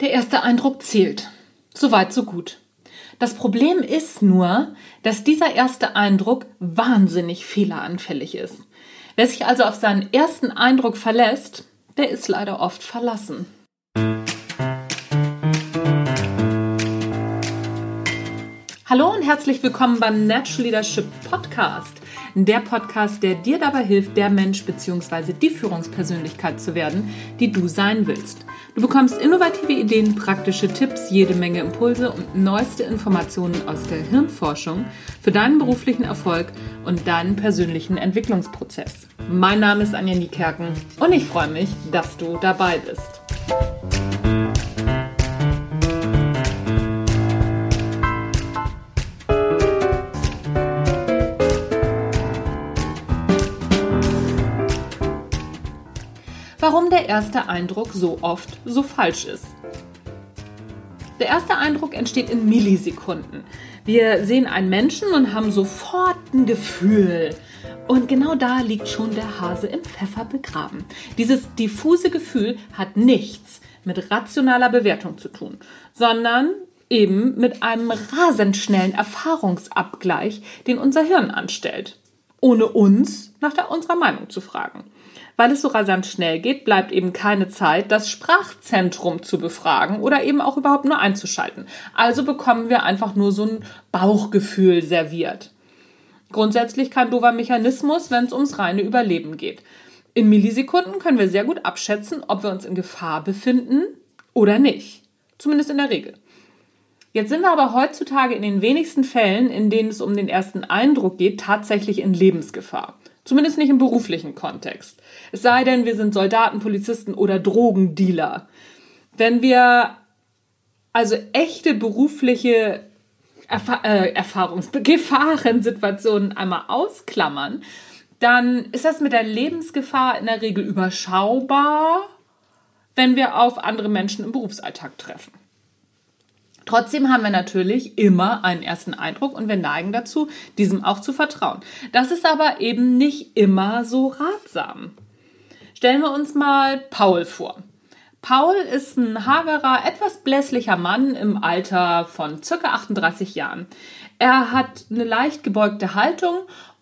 Der erste Eindruck zählt. Soweit, so gut. Das Problem ist nur, dass dieser erste Eindruck wahnsinnig fehleranfällig ist. Wer sich also auf seinen ersten Eindruck verlässt, der ist leider oft verlassen. Hallo und herzlich willkommen beim Natural Leadership Podcast. Der Podcast, der dir dabei hilft, der Mensch bzw. die Führungspersönlichkeit zu werden, die du sein willst. Du bekommst innovative Ideen, praktische Tipps, jede Menge Impulse und neueste Informationen aus der Hirnforschung für deinen beruflichen Erfolg und deinen persönlichen Entwicklungsprozess. Mein Name ist Anja Niekerken und ich freue mich, dass du dabei bist. Warum der erste Eindruck so oft so falsch ist. Der erste Eindruck entsteht in Millisekunden. Wir sehen einen Menschen und haben sofort ein Gefühl. Und genau da liegt schon der Hase im Pfeffer begraben. Dieses diffuse Gefühl hat nichts mit rationaler Bewertung zu tun, sondern eben mit einem rasend schnellen Erfahrungsabgleich, den unser Hirn anstellt, ohne uns nach unserer Meinung zu fragen. Weil es so rasant schnell geht, bleibt eben keine Zeit, das Sprachzentrum zu befragen oder eben auch überhaupt nur einzuschalten. Also bekommen wir einfach nur so ein Bauchgefühl serviert. Grundsätzlich kein doofer Mechanismus, wenn es ums reine Überleben geht. In Millisekunden können wir sehr gut abschätzen, ob wir uns in Gefahr befinden oder nicht. Zumindest in der Regel. Jetzt sind wir aber heutzutage in den wenigsten Fällen, in denen es um den ersten Eindruck geht, tatsächlich in Lebensgefahr. Zumindest nicht im beruflichen Kontext. Es sei denn, wir sind Soldaten, Polizisten oder Drogendealer. Wenn wir also echte berufliche Erfa äh, Erfahrungs Gefahrensituationen einmal ausklammern, dann ist das mit der Lebensgefahr in der Regel überschaubar, wenn wir auf andere Menschen im Berufsalltag treffen. Trotzdem haben wir natürlich immer einen ersten Eindruck und wir neigen dazu, diesem auch zu vertrauen. Das ist aber eben nicht immer so ratsam. Stellen wir uns mal Paul vor. Paul ist ein hagerer, etwas blässlicher Mann im Alter von circa 38 Jahren. Er hat eine leicht gebeugte Haltung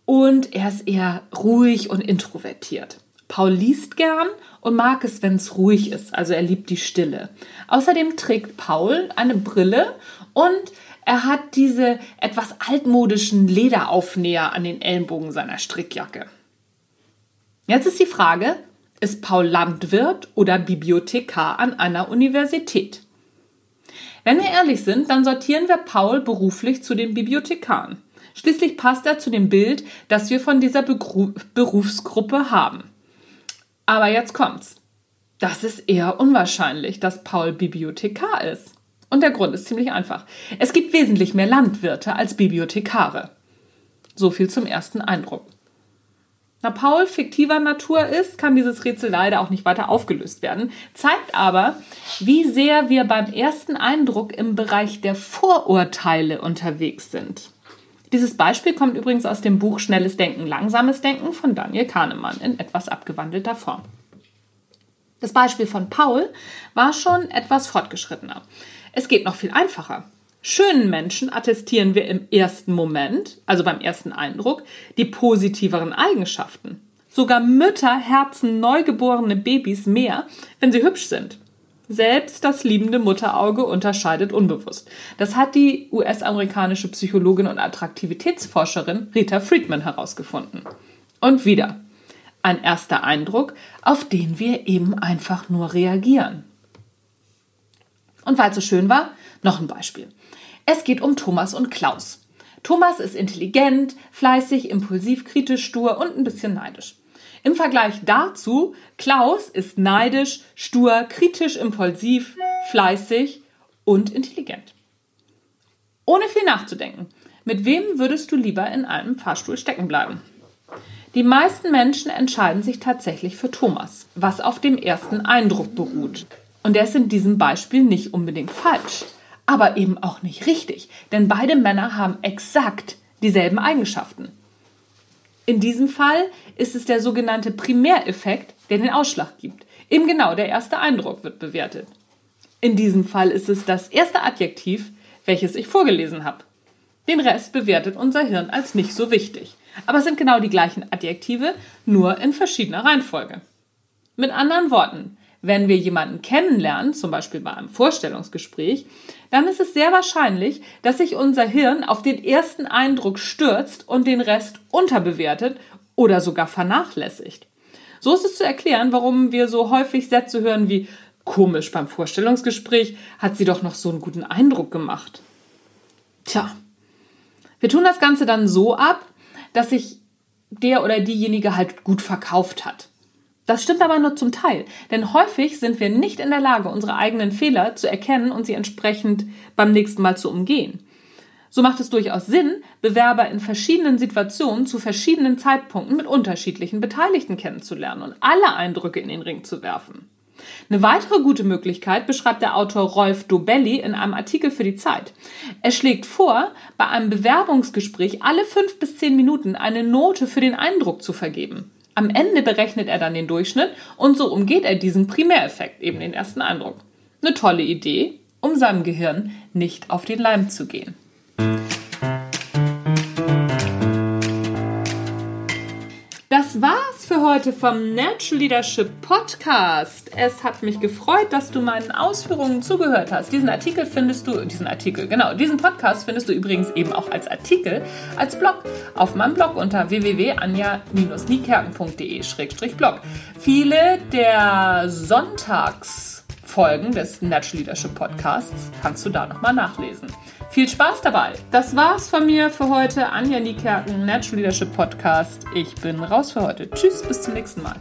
und er ist eher ruhig und introvertiert. Paul liest gern und mag es, wenn es ruhig ist. Also er liebt die Stille. Außerdem trägt Paul eine Brille und er hat diese etwas altmodischen Lederaufnäher an den Ellenbogen seiner Strickjacke. Jetzt ist die Frage, ist Paul Landwirt oder Bibliothekar an einer Universität? Wenn wir ehrlich sind, dann sortieren wir Paul beruflich zu den Bibliothekaren. Schließlich passt er zu dem Bild, das wir von dieser Berufsgruppe haben. Aber jetzt kommt's. Das ist eher unwahrscheinlich, dass Paul Bibliothekar ist. Und der Grund ist ziemlich einfach. Es gibt wesentlich mehr Landwirte als Bibliothekare. So viel zum ersten Eindruck. Da Paul fiktiver Natur ist, kann dieses Rätsel leider auch nicht weiter aufgelöst werden, zeigt aber, wie sehr wir beim ersten Eindruck im Bereich der Vorurteile unterwegs sind. Dieses Beispiel kommt übrigens aus dem Buch Schnelles Denken, Langsames Denken von Daniel Kahnemann in etwas abgewandelter Form. Das Beispiel von Paul war schon etwas fortgeschrittener. Es geht noch viel einfacher. Schönen Menschen attestieren wir im ersten Moment, also beim ersten Eindruck, die positiveren Eigenschaften. Sogar Mütter herzen neugeborene Babys mehr, wenn sie hübsch sind. Selbst das liebende Mutterauge unterscheidet unbewusst. Das hat die US-amerikanische Psychologin und Attraktivitätsforscherin Rita Friedman herausgefunden. Und wieder ein erster Eindruck, auf den wir eben einfach nur reagieren. Und weil es so schön war, noch ein Beispiel. Es geht um Thomas und Klaus. Thomas ist intelligent, fleißig, impulsiv, kritisch, stur und ein bisschen neidisch. Im Vergleich dazu, Klaus ist neidisch, stur, kritisch, impulsiv, fleißig und intelligent. Ohne viel nachzudenken, mit wem würdest du lieber in einem Fahrstuhl stecken bleiben? Die meisten Menschen entscheiden sich tatsächlich für Thomas, was auf dem ersten Eindruck beruht. Und der ist in diesem Beispiel nicht unbedingt falsch, aber eben auch nicht richtig, denn beide Männer haben exakt dieselben Eigenschaften. In diesem Fall ist es der sogenannte Primäreffekt, der den Ausschlag gibt. Eben genau, der erste Eindruck wird bewertet. In diesem Fall ist es das erste Adjektiv, welches ich vorgelesen habe. Den Rest bewertet unser Hirn als nicht so wichtig. Aber es sind genau die gleichen Adjektive, nur in verschiedener Reihenfolge. Mit anderen Worten, wenn wir jemanden kennenlernen, zum Beispiel bei einem Vorstellungsgespräch, dann ist es sehr wahrscheinlich, dass sich unser Hirn auf den ersten Eindruck stürzt und den Rest unterbewertet oder sogar vernachlässigt. So ist es zu erklären, warum wir so häufig Sätze hören wie komisch beim Vorstellungsgespräch hat sie doch noch so einen guten Eindruck gemacht. Tja, wir tun das Ganze dann so ab, dass sich der oder diejenige halt gut verkauft hat. Das stimmt aber nur zum Teil, denn häufig sind wir nicht in der Lage, unsere eigenen Fehler zu erkennen und sie entsprechend beim nächsten Mal zu umgehen. So macht es durchaus Sinn, Bewerber in verschiedenen Situationen zu verschiedenen Zeitpunkten mit unterschiedlichen Beteiligten kennenzulernen und alle Eindrücke in den Ring zu werfen. Eine weitere gute Möglichkeit beschreibt der Autor Rolf Dobelli in einem Artikel für die Zeit. Er schlägt vor, bei einem Bewerbungsgespräch alle fünf bis zehn Minuten eine Note für den Eindruck zu vergeben. Am Ende berechnet er dann den Durchschnitt und so umgeht er diesen Primäreffekt, eben den ersten Eindruck. Eine tolle Idee, um seinem Gehirn nicht auf den Leim zu gehen. Für heute vom Natural Leadership Podcast. Es hat mich gefreut, dass du meinen Ausführungen zugehört hast. Diesen Artikel findest du, diesen Artikel, genau, diesen Podcast findest du übrigens eben auch als Artikel, als Blog auf meinem Blog unter www.anja-niekerken.de-blog. Viele der Sonntagsfolgen des Natural Leadership Podcasts kannst du da nochmal nachlesen. Viel Spaß dabei. Das war's von mir für heute. Anja Niekerken, Natural Leadership Podcast. Ich bin raus für heute. Tschüss, bis zum nächsten Mal.